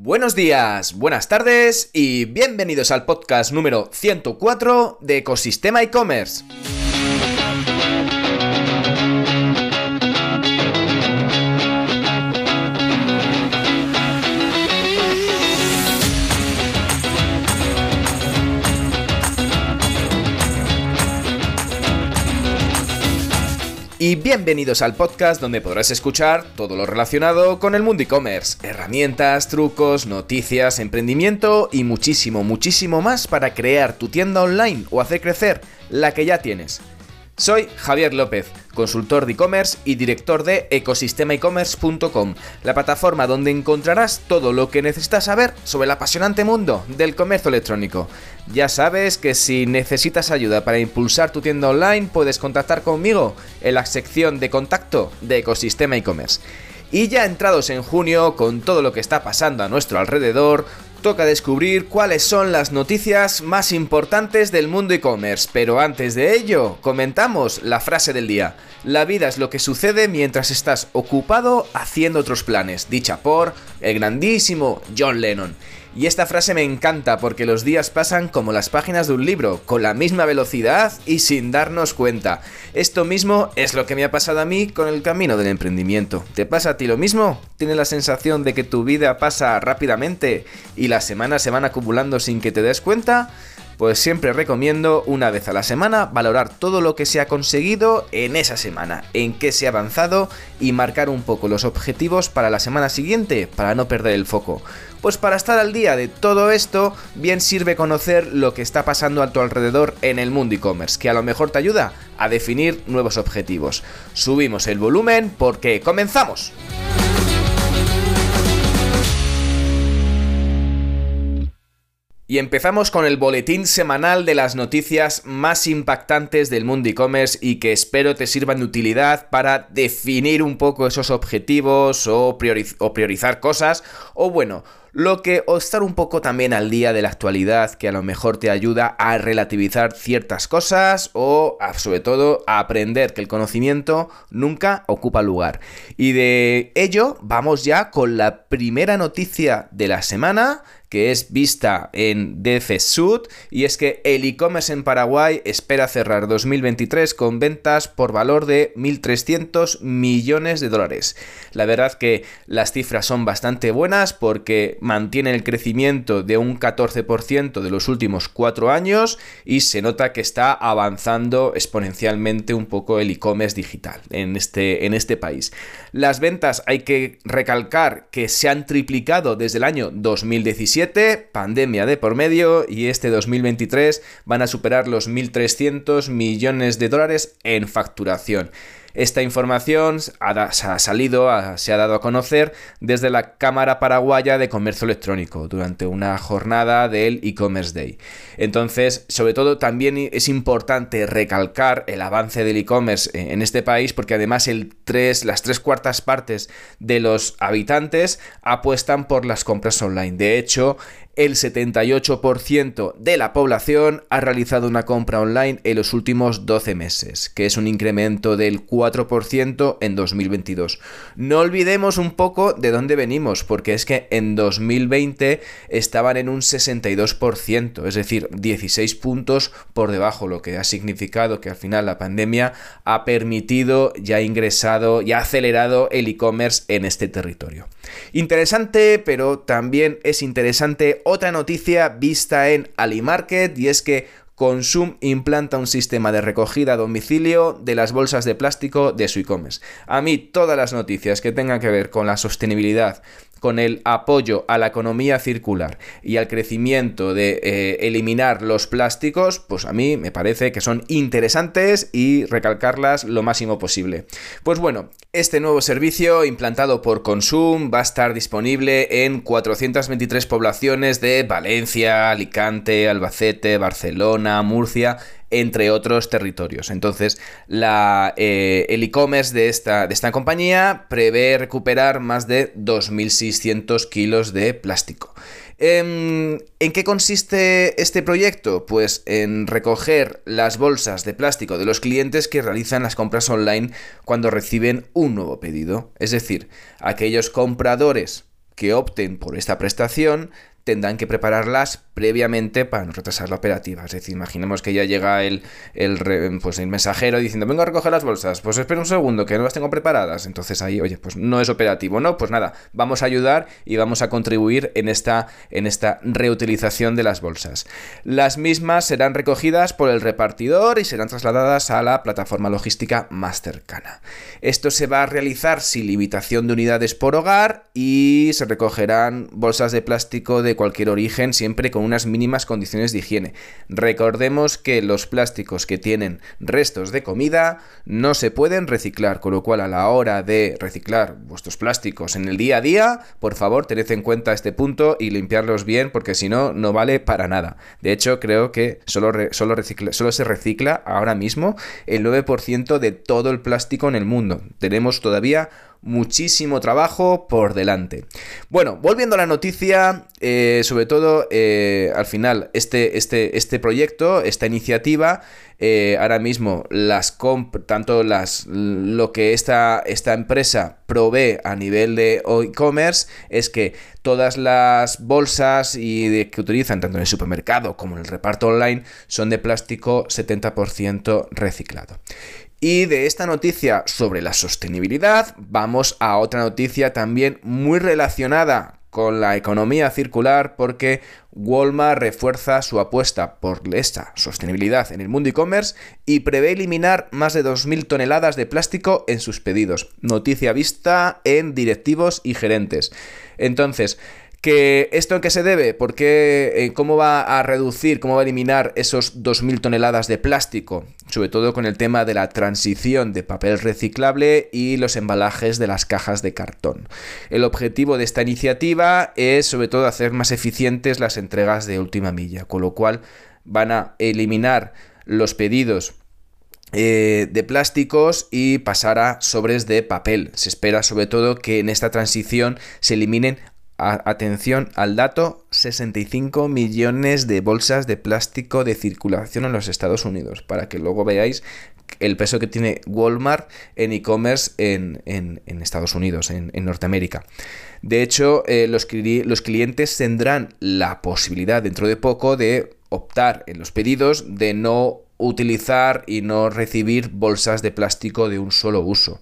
Buenos días, buenas tardes y bienvenidos al podcast número 104 de Ecosistema e-commerce. Y bienvenidos al podcast donde podrás escuchar todo lo relacionado con el mundo e-commerce, herramientas, trucos, noticias, emprendimiento y muchísimo, muchísimo más para crear tu tienda online o hacer crecer la que ya tienes. Soy Javier López, consultor de e-commerce y director de ecosistemaecommerce.com, la plataforma donde encontrarás todo lo que necesitas saber sobre el apasionante mundo del comercio electrónico. Ya sabes que si necesitas ayuda para impulsar tu tienda online, puedes contactar conmigo en la sección de contacto de Ecosistema e-commerce. Y ya entrados en junio, con todo lo que está pasando a nuestro alrededor, toca descubrir cuáles son las noticias más importantes del mundo e-commerce, pero antes de ello, comentamos la frase del día. La vida es lo que sucede mientras estás ocupado haciendo otros planes, dicha por el grandísimo John Lennon. Y esta frase me encanta porque los días pasan como las páginas de un libro, con la misma velocidad y sin darnos cuenta. Esto mismo es lo que me ha pasado a mí con el camino del emprendimiento. ¿Te pasa a ti lo mismo? ¿Tienes la sensación de que tu vida pasa rápidamente y las semanas se van acumulando sin que te des cuenta? Pues siempre recomiendo una vez a la semana valorar todo lo que se ha conseguido en esa semana, en qué se ha avanzado y marcar un poco los objetivos para la semana siguiente para no perder el foco. Pues para estar al día de todo esto, bien sirve conocer lo que está pasando a tu alrededor en el mundo e-commerce, que a lo mejor te ayuda a definir nuevos objetivos. Subimos el volumen porque comenzamos. Y empezamos con el boletín semanal de las noticias más impactantes del mundo e-commerce y que espero te sirvan de utilidad para definir un poco esos objetivos o, priorizar cosas o bueno, lo que o estar un poco también al día de la actualidad que a lo mejor te ayuda a relativizar ciertas cosas o sobre todo a aprender que el conocimiento nunca ocupa lugar. Y de ello vamos ya con la primera noticia de la semana que es vista en DF Sud y es que el e-commerce en Paraguay espera cerrar 2023 con ventas por valor de 1.300 millones de dólares. La verdad que las cifras son bastante buenas porque mantiene el crecimiento de un 14% de los últimos cuatro años y se nota que está avanzando exponencialmente un poco el e-commerce digital en este, en este país. Las ventas hay que recalcar que se han triplicado desde el año 2017 pandemia de por medio y este 2023 van a superar los 1.300 millones de dólares en facturación. Esta información ha, salido, se ha dado a conocer desde la Cámara Paraguaya de Comercio Electrónico durante una jornada del e-commerce day. Entonces, sobre todo también es importante recalcar el avance del e-commerce en este país porque además el las tres cuartas partes de los habitantes apuestan por las compras online. De hecho, el 78% de la población ha realizado una compra online en los últimos 12 meses, que es un incremento del 4% en 2022. No olvidemos un poco de dónde venimos, porque es que en 2020 estaban en un 62%, es decir, 16 puntos por debajo, lo que ha significado que al final la pandemia ha permitido, ya ingresado, ya acelerado el e-commerce en este territorio. Interesante, pero también es interesante otra noticia vista en AliMarket y es que Consum implanta un sistema de recogida a domicilio de las bolsas de plástico de su e-commerce. A mí todas las noticias que tengan que ver con la sostenibilidad, con el apoyo a la economía circular y al crecimiento de eh, eliminar los plásticos, pues a mí me parece que son interesantes y recalcarlas lo máximo posible. Pues bueno, este nuevo servicio implantado por Consum va a estar disponible en 423 poblaciones de Valencia, Alicante, Albacete, Barcelona, Murcia entre otros territorios. Entonces, la, eh, el e-commerce de esta, de esta compañía prevé recuperar más de 2.600 kilos de plástico. Em, ¿En qué consiste este proyecto? Pues en recoger las bolsas de plástico de los clientes que realizan las compras online cuando reciben un nuevo pedido. Es decir, aquellos compradores que opten por esta prestación tendrán que prepararlas previamente para no retrasar la operativa. Es decir, imaginemos que ya llega el, el, pues el mensajero diciendo, vengo a recoger las bolsas, pues espera un segundo, que no las tengo preparadas. Entonces ahí, oye, pues no es operativo, ¿no? Pues nada, vamos a ayudar y vamos a contribuir en esta, en esta reutilización de las bolsas. Las mismas serán recogidas por el repartidor y serán trasladadas a la plataforma logística más cercana. Esto se va a realizar sin limitación de unidades por hogar y se recogerán bolsas de plástico de cualquier origen, siempre con unas mínimas condiciones de higiene. Recordemos que los plásticos que tienen restos de comida no se pueden reciclar, con lo cual a la hora de reciclar vuestros plásticos en el día a día, por favor tened en cuenta este punto y limpiarlos bien, porque si no, no vale para nada. De hecho, creo que solo, solo, solo se recicla ahora mismo el 9% de todo el plástico en el mundo. Tenemos todavía muchísimo trabajo por delante. Bueno, volviendo a la noticia, eh, sobre todo eh, al final, este, este, este proyecto, esta iniciativa, eh, ahora mismo las tanto las lo que esta, esta empresa provee a nivel de e-commerce es que todas las bolsas y que utilizan tanto en el supermercado como en el reparto online son de plástico 70% reciclado. Y de esta noticia sobre la sostenibilidad vamos a otra noticia también muy relacionada con la economía circular porque Walmart refuerza su apuesta por esta sostenibilidad en el mundo e-commerce y prevé eliminar más de 2.000 toneladas de plástico en sus pedidos. Noticia vista en directivos y gerentes. Entonces, ¿Que ¿Esto en qué se debe? ¿Por qué? Eh, ¿Cómo va a reducir, cómo va a eliminar esos 2.000 toneladas de plástico? Sobre todo con el tema de la transición de papel reciclable y los embalajes de las cajas de cartón. El objetivo de esta iniciativa es sobre todo hacer más eficientes las entregas de última milla, con lo cual van a eliminar los pedidos eh, de plásticos y pasar a sobres de papel. Se espera sobre todo que en esta transición se eliminen atención al dato, 65 millones de bolsas de plástico de circulación en los Estados Unidos, para que luego veáis el peso que tiene Walmart en e-commerce en, Estados Unidos, en, Norteamérica. De hecho, eh, los clientes tendrán la posibilidad dentro de poco de optar en los pedidos de no utilizar y no recibir bolsas de plástico de un solo uso.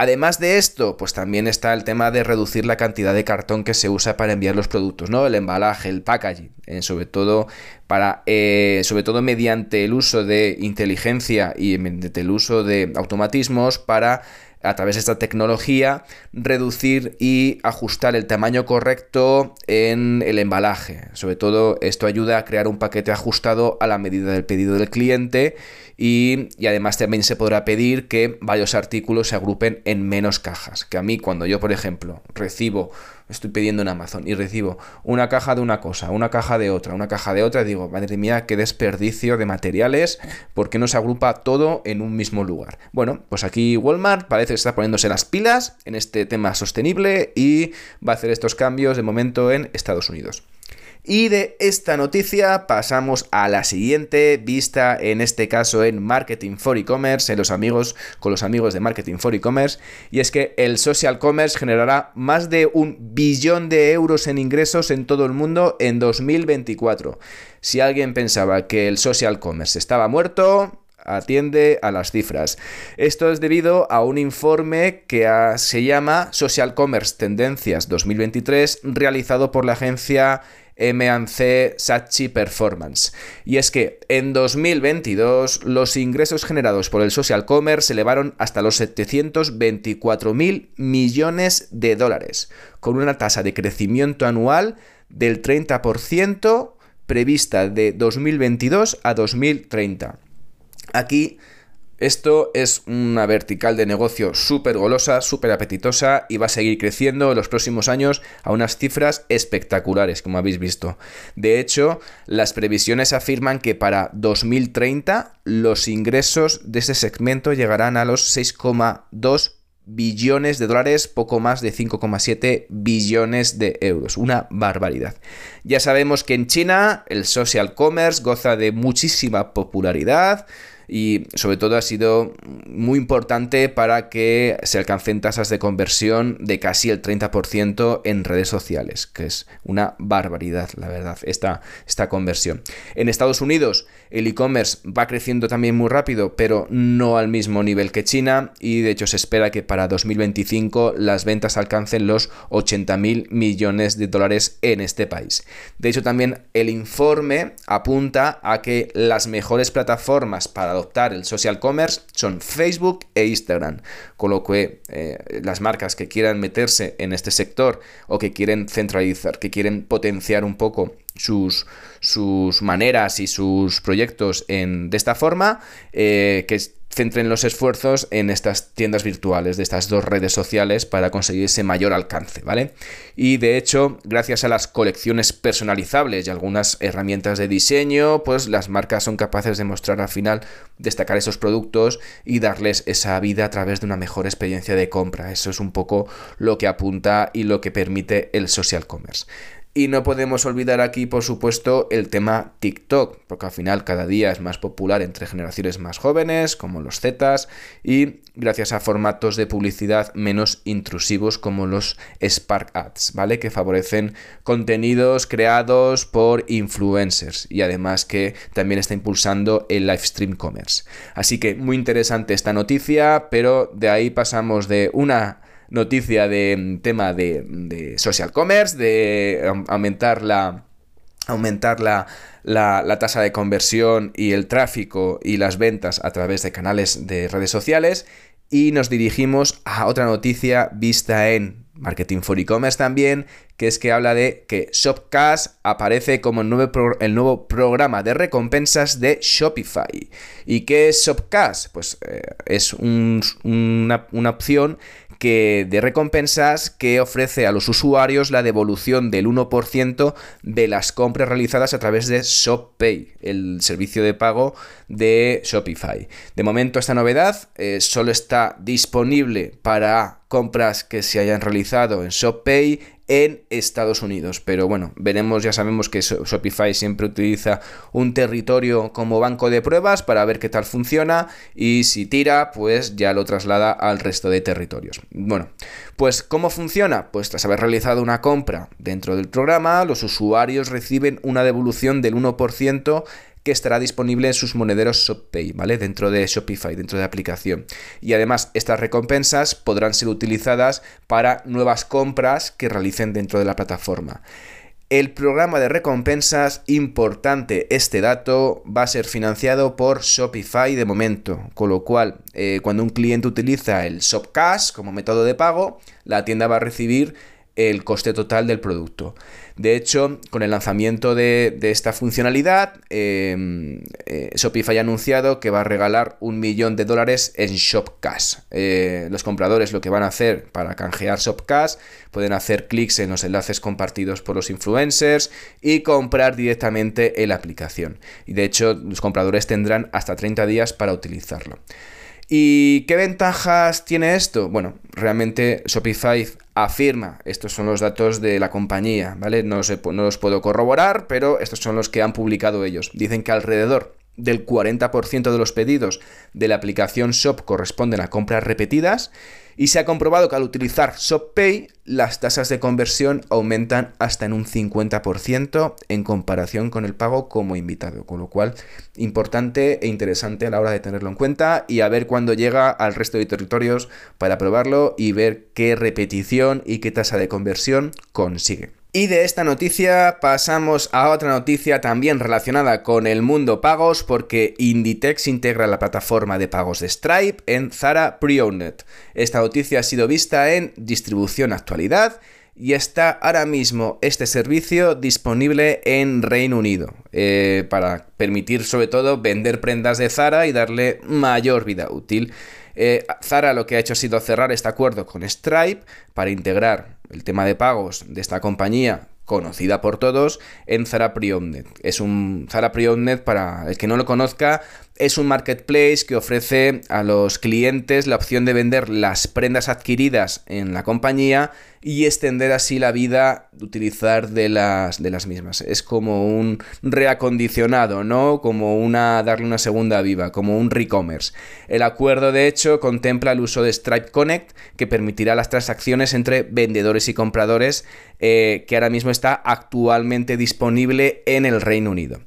Además de esto, pues también está el tema de reducir la cantidad de cartón que se usa para enviar los productos, ¿no? El embalaje, el packaging, eh, sobre todo para, eh, sobre todo mediante el uso de inteligencia y mediante el uso de automatismos para a través de esta tecnología, reducir y ajustar el tamaño correcto en el embalaje. Sobre todo esto ayuda a crear un paquete ajustado a la medida del pedido del cliente y, además también se podrá pedir que varios artículos se agrupen en menos cajas. Que a mí cuando yo, por ejemplo, recibo, estoy pidiendo en Amazon y recibo una caja de una cosa, una caja de otra, una caja de otra, digo, madre mía, qué desperdicio de materiales, ¿por qué no se agrupa todo en un mismo lugar? Bueno, pues aquí Walmart parece que está poniéndose las pilas en este tema sostenible y va a hacer estos cambios de momento en Estados Unidos. Y de esta noticia pasamos a la siguiente vista, en este caso en Marketing for E-Commerce, en los amigos, con los amigos de Marketing for E-Commerce, y es que el social commerce generará más de un billón de euros en ingresos en todo el mundo en 2024. Si alguien pensaba que el social commerce estaba muerto, atiende a las cifras. Esto es debido a un informe que se llama Social Commerce Tendencias 2023 realizado por la agencia M&C Sachi Performance. Y es que en 2022 los ingresos generados por el social commerce se elevaron hasta los 724 mil millones de dólares, con una tasa de crecimiento anual del 30% prevista de 2022 a 2030. Aquí esto es una vertical de negocio súper golosa, súper apetitosa y va a seguir creciendo en los próximos años a unas cifras espectaculares, como habéis visto. De hecho, las previsiones afirman que para 2030 los ingresos de ese segmento llegarán a los 6,2 billones de dólares, poco más de 5,7 billones de euros. Una barbaridad. Ya sabemos que en China el social commerce goza de muchísima popularidad y sobre todo ha sido muy importante para que se alcancen tasas de conversión de casi el 30% en redes sociales, que es una barbaridad, la verdad, esta, esta conversión. En Estados Unidos el e-commerce va creciendo también muy rápido, pero no al mismo nivel que China y de hecho se espera que para 2025 las ventas alcancen los 80 mil millones de dólares en este país. De hecho también el informe apunta a que las mejores plataformas para adoptar el social commerce son Facebook e Instagram, con lo que eh, las marcas que quieran meterse en este sector o que quieren centralizar, que quieren potenciar un poco sus, sus maneras y sus proyectos en, de esta forma, eh, que centren los esfuerzos en estas tiendas virtuales de estas dos redes sociales para conseguir ese mayor alcance, ¿vale? Y de hecho, gracias a las colecciones personalizables y algunas herramientas de diseño, pues las marcas son capaces de mostrar al final, destacar esos productos y darles esa vida a través de una mejor experiencia de compra. Eso es un poco lo que apunta y lo que permite el social commerce. Y no podemos olvidar aquí, por supuesto, el tema TikTok, porque al final cada día es más popular entre generaciones más jóvenes, como los Zetas, y gracias a formatos de publicidad menos intrusivos como los Spark Ads, ¿vale? Que favorecen contenidos creados por influencers y además que también está impulsando el live stream commerce. Así que muy interesante esta noticia, pero de ahí pasamos de una noticia de mm, tema de, social commerce, de aumentar la aumentar la, la, tasa de conversión y el tráfico y las ventas a través de canales de redes sociales y nos dirigimos a otra noticia vista en Marketing for E-Commerce también, que es que habla de que Shopcash aparece como el nuevo, el nuevo programa de recompensas de Shopify. ¿Y qué es Shopcash? Pues eh, es una, una opción que de recompensas que ofrece a los usuarios la devolución del 1% de las compras realizadas a través de ShopPay, el servicio de pago de Shopify. De momento esta novedad eh, solo está disponible para compras que se hayan realizado en ShopPay en Estados Unidos. Pero bueno, veremos, ya sabemos que Shopify siempre utiliza un territorio como banco de pruebas para ver qué tal funciona y si tira, pues ya lo traslada al resto de territorios. Bueno, pues ¿cómo funciona? Pues tras haber realizado una compra dentro del programa, los usuarios reciben una devolución del 1% que estará disponible en sus monederos ShopPay, ¿vale? Dentro de Shopify, dentro de la aplicación. Y además, estas recompensas podrán ser utilizadas para nuevas compras que realicen dentro de la plataforma. El programa de recompensas, importante este dato, va a ser financiado por Shopify de momento, con lo cual eh, cuando un cliente utiliza el Shopcash como método de pago, la tienda va a recibir el coste total del producto. De hecho, con el lanzamiento de, esta funcionalidad, em, eh, Shopify ha anunciado que va a regalar un millón de dólares en Shopcash. Eh, los compradores lo que van a hacer para canjear Shopcash pueden hacer clics en los enlaces compartidos por los influencers y comprar directamente en la aplicación. Y de hecho, los compradores tendrán hasta 30 días para utilizarlo. ¿Y qué ventajas tiene esto? Bueno, realmente Shopify afirma, estos son los datos de la compañía, ¿vale? No, no los puedo corroborar, pero estos son los que han publicado ellos. Dicen que alrededor del 40% de los pedidos de la aplicación Shop corresponden a compras repetidas y se ha comprobado que al utilizar ShopPay las tasas de conversión aumentan hasta en un 50% en comparación con el pago como invitado, con lo cual importante e interesante a la hora de tenerlo en cuenta y a ver cuándo llega al resto de territorios para probarlo y ver qué repetición y qué tasa de conversión consigue. Y de esta noticia pasamos a otra noticia también relacionada con el mundo pagos porque Inditex integra la plataforma de pagos de Stripe en Zara Pre-Owned. Esta noticia ha sido vista en distribución actualidad y está ahora mismo este servicio disponible en Reino Unido eh, para permitir sobre todo vender prendas de Zara y darle mayor vida útil. Eh, Zara lo que ha hecho ha sido cerrar este acuerdo con Stripe para integrar el tema de pagos de esta compañía conocida por todos en Zara Pre-Owned. Es un Zara Pre-Owned, para el que no lo conozca, es un marketplace que ofrece a los clientes la opción de vender las prendas adquiridas en la compañía y extender así la vida de utilizar de las, de las mismas. Es como un reacondicionado, ¿no? Como una darle una segunda viva, como un re-commerce. El acuerdo, de hecho, contempla el uso de Stripe Connect, que permitirá las transacciones entre vendedores y compradores, eh, que ahora mismo está actualmente disponible en el Reino Unido.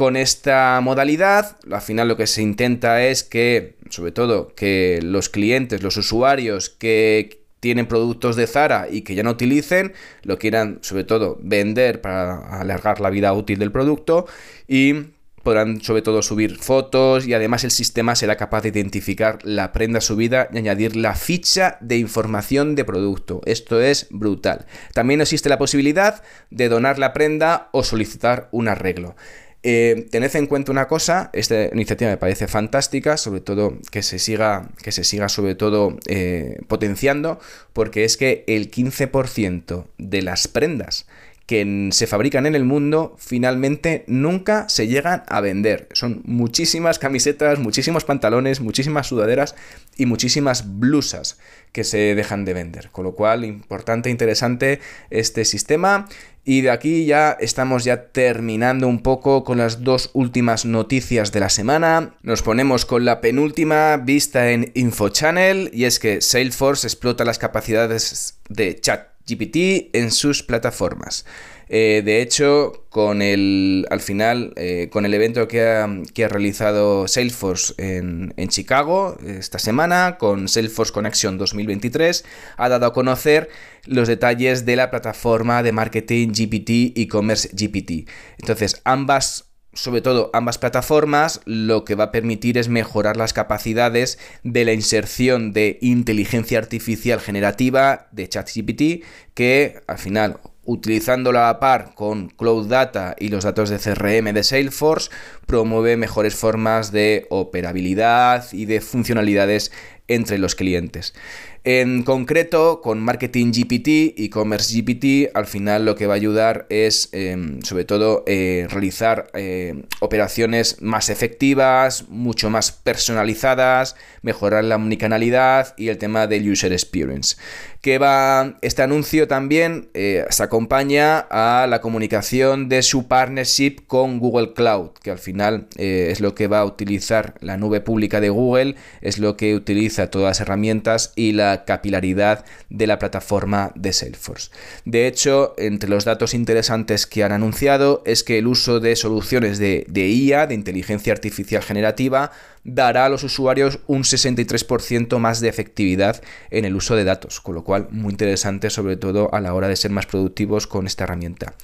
Con esta modalidad, al final lo que se intenta es que, sobre todo, que los clientes, los usuarios que tienen productos de Zara y que ya no utilicen, lo quieran sobre todo vender para alargar la vida útil del producto y podrán sobre todo subir fotos y además el sistema será capaz de identificar la prenda subida y añadir la ficha de información de producto. Esto es brutal. También existe la posibilidad de donar la prenda o solicitar un arreglo. Eh, tened en cuenta una cosa, esta iniciativa me parece fantástica, sobre todo que se siga, que se siga sobre todo eh, potenciando, porque es que el 15% de las prendas que se fabrican en el mundo finalmente nunca se llegan a vender. Son muchísimas camisetas, muchísimos pantalones, muchísimas sudaderas y muchísimas blusas que se dejan de vender. Con lo cual, importante, interesante este sistema. Y de aquí ya estamos ya terminando un poco con las dos últimas noticias de la semana. Nos ponemos con la penúltima vista en InfoChannel y es que Salesforce explota las capacidades de chat GPT en sus plataformas. Eh, de hecho, con el, al final, eh, con el evento que ha, realizado Salesforce en, en, Chicago esta semana, con Salesforce Connection 2023, ha dado a conocer los detalles de la plataforma de marketing GPT e commerce GPT. Entonces, ambas sobre todo ambas plataformas, lo que va a permitir es mejorar las capacidades de la inserción de inteligencia artificial generativa de ChatGPT, que al final utilizándola a par con Cloud Data y los datos de CRM de Salesforce, promueve mejores formas de operabilidad y de funcionalidades entre los clientes. En concreto, con Marketing GPT y Commerce GPT, al final lo que va a ayudar es, em, sobre todo, eh, realizar eh, operaciones más efectivas, mucho más personalizadas, mejorar la omnicanalidad y el tema del user experience. Que va este anuncio también eh, se acompaña a la comunicación de su partnership con Google Cloud, que al final es lo que va a utilizar la nube pública de Google, es lo que utiliza todas las herramientas y la capilaridad de la plataforma de Salesforce. De hecho, entre los datos interesantes que han anunciado es que el uso de soluciones de, de IA, de inteligencia artificial generativa, dará a los usuarios un 63% más de efectividad en el uso de datos, con lo cual muy interesante sobre todo a la hora de ser más productivos con esta herramienta.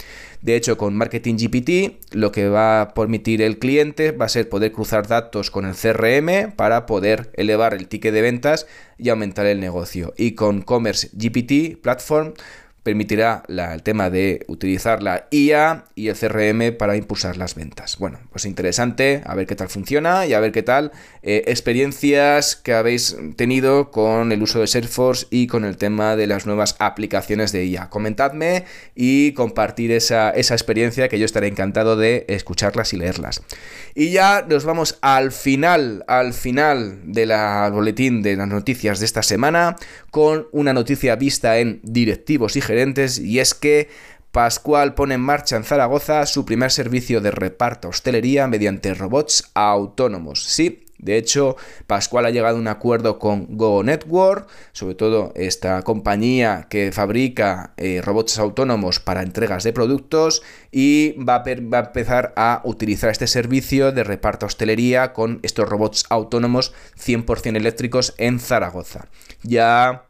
De hecho, con Marketing GPT lo que va a permitir el cliente va a ser poder cruzar datos con el CRM para poder elevar el ticket de ventas y aumentar el negocio. Y con Commerce GPT Platform permitirá el tema de utilizar la IA y el CRM para impulsar las ventas. Bueno, pues interesante, a ver qué tal funciona y a ver qué tal eh, experiencias que habéis tenido con el uso de Salesforce y con el tema de las nuevas aplicaciones de IA. Comentadme y compartir esa, esa experiencia que yo estaré encantado de escucharlas y leerlas. Y ya nos vamos al final, al final de la boletín de las noticias de esta semana con una noticia vista en directivos y y es que Pascual pone en marcha en Zaragoza su primer servicio de reparto hostelería mediante robots autónomos. Sí, de hecho, Pascual ha llegado a un acuerdo con Go Network, sobre todo esta compañía que fabrica eh, robots autónomos para entregas de productos y va a, va a, empezar a utilizar este servicio de reparto hostelería con estos robots autónomos 100% eléctricos en Zaragoza. Ya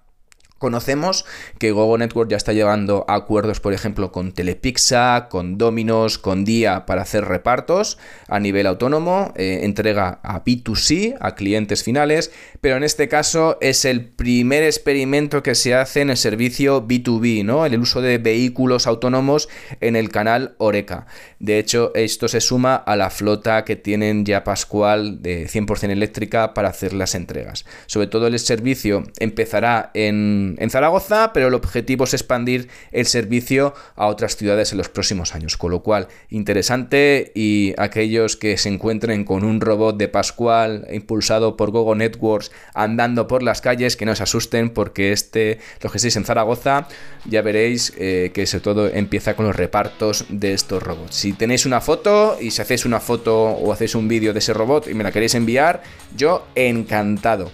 Conocemos que Gogo Network ya está llevando acuerdos, por ejemplo, con Telepixa, con Dominos, con Dia para hacer repartos a nivel autónomo, eh, entrega a B2C, a clientes finales, pero en este caso es el primer experimento que se hace en el servicio B2B, ¿no? El uso de vehículos autónomos en el canal Oreca. De hecho, esto se suma a la flota que tienen ya Pascual de 100% eléctrica para hacer las entregas. Sobre todo el servicio empezará en en, Zaragoza, pero el objetivo es expandir el servicio a otras ciudades en los próximos años. Con lo cual, interesante y aquellos que se encuentren con un robot de Pascual impulsado por Gogo Networks andando por las calles, que no se asusten porque este, los que estéis en Zaragoza, ya veréis eh, que sobre todo empieza con los repartos de estos robots. Si tenéis una foto y si hacéis una foto o hacéis un vídeo de ese robot y me la queréis enviar, yo encantado.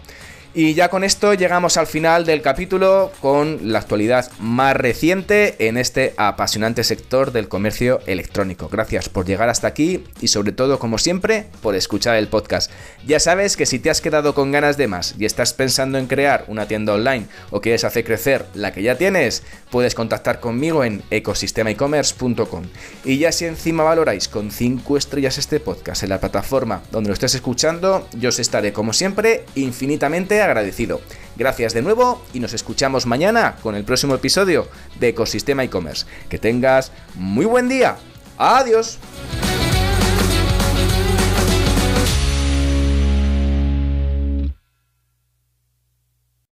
Y ya con esto llegamos al final del capítulo con la actualidad más reciente en este apasionante sector del comercio electrónico. Gracias por llegar hasta aquí y sobre todo, como siempre, por escuchar el podcast. Ya sabes que si te has quedado con ganas de más y estás pensando en crear una tienda online o quieres hacer crecer la que ya tienes, puedes contactar conmigo en ecosistemaecommerce.com. Y ya si encima valoráis con 5 estrellas este podcast en la plataforma donde lo estés escuchando, yo os estaré como siempre infinitamente agradecido. Gracias de nuevo y nos escuchamos mañana con el próximo episodio de Ecosistema e-commerce. Que tengas muy buen día. Adiós.